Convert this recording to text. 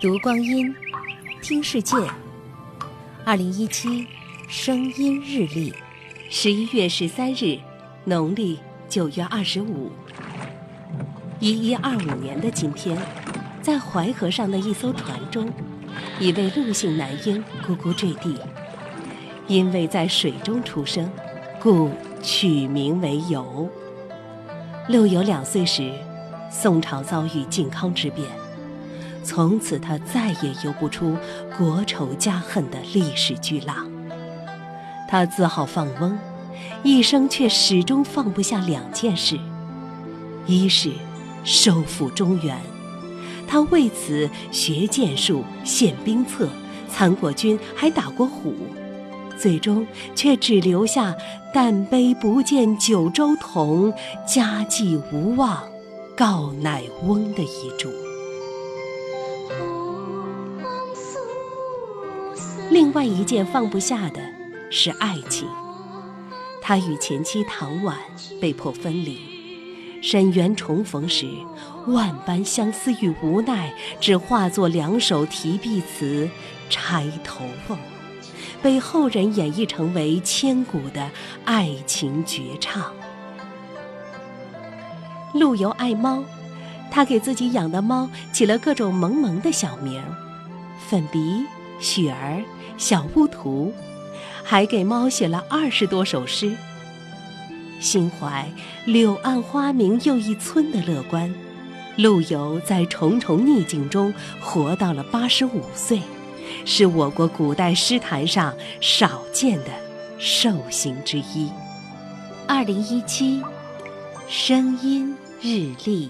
读光阴，听世界。二零一七声音日历，十一月十三日，农历九月二十五。一一二五年的今天，在淮河上的一艘船中，一位陆姓男婴咕咕坠地，因为在水中出生，故取名为游。陆游两岁时，宋朝遭遇靖康之变，从此他再也游不出国仇家恨的历史巨浪。他自号放翁，一生却始终放不下两件事：一是收复中原，他为此学剑术、献兵策，参过军，还打过虎，最终却只留下“但悲不见九州同，家祭无忘告乃翁”的遗嘱。另外一件放不下的是爱情，他与前妻唐婉被迫分离，沈园重逢时，万般相思与无奈，只化作两首题壁词《钗头凤》，被后人演绎成为千古的爱情绝唱。陆游爱猫，他给自己养的猫起了各种萌萌的小名儿，粉鼻、雪儿。小乌图，还给猫写了二十多首诗。心怀“柳暗花明又一村”的乐观，陆游在重重逆境中活到了八十五岁，是我国古代诗坛上少见的寿星之一。二零一七，声音日历。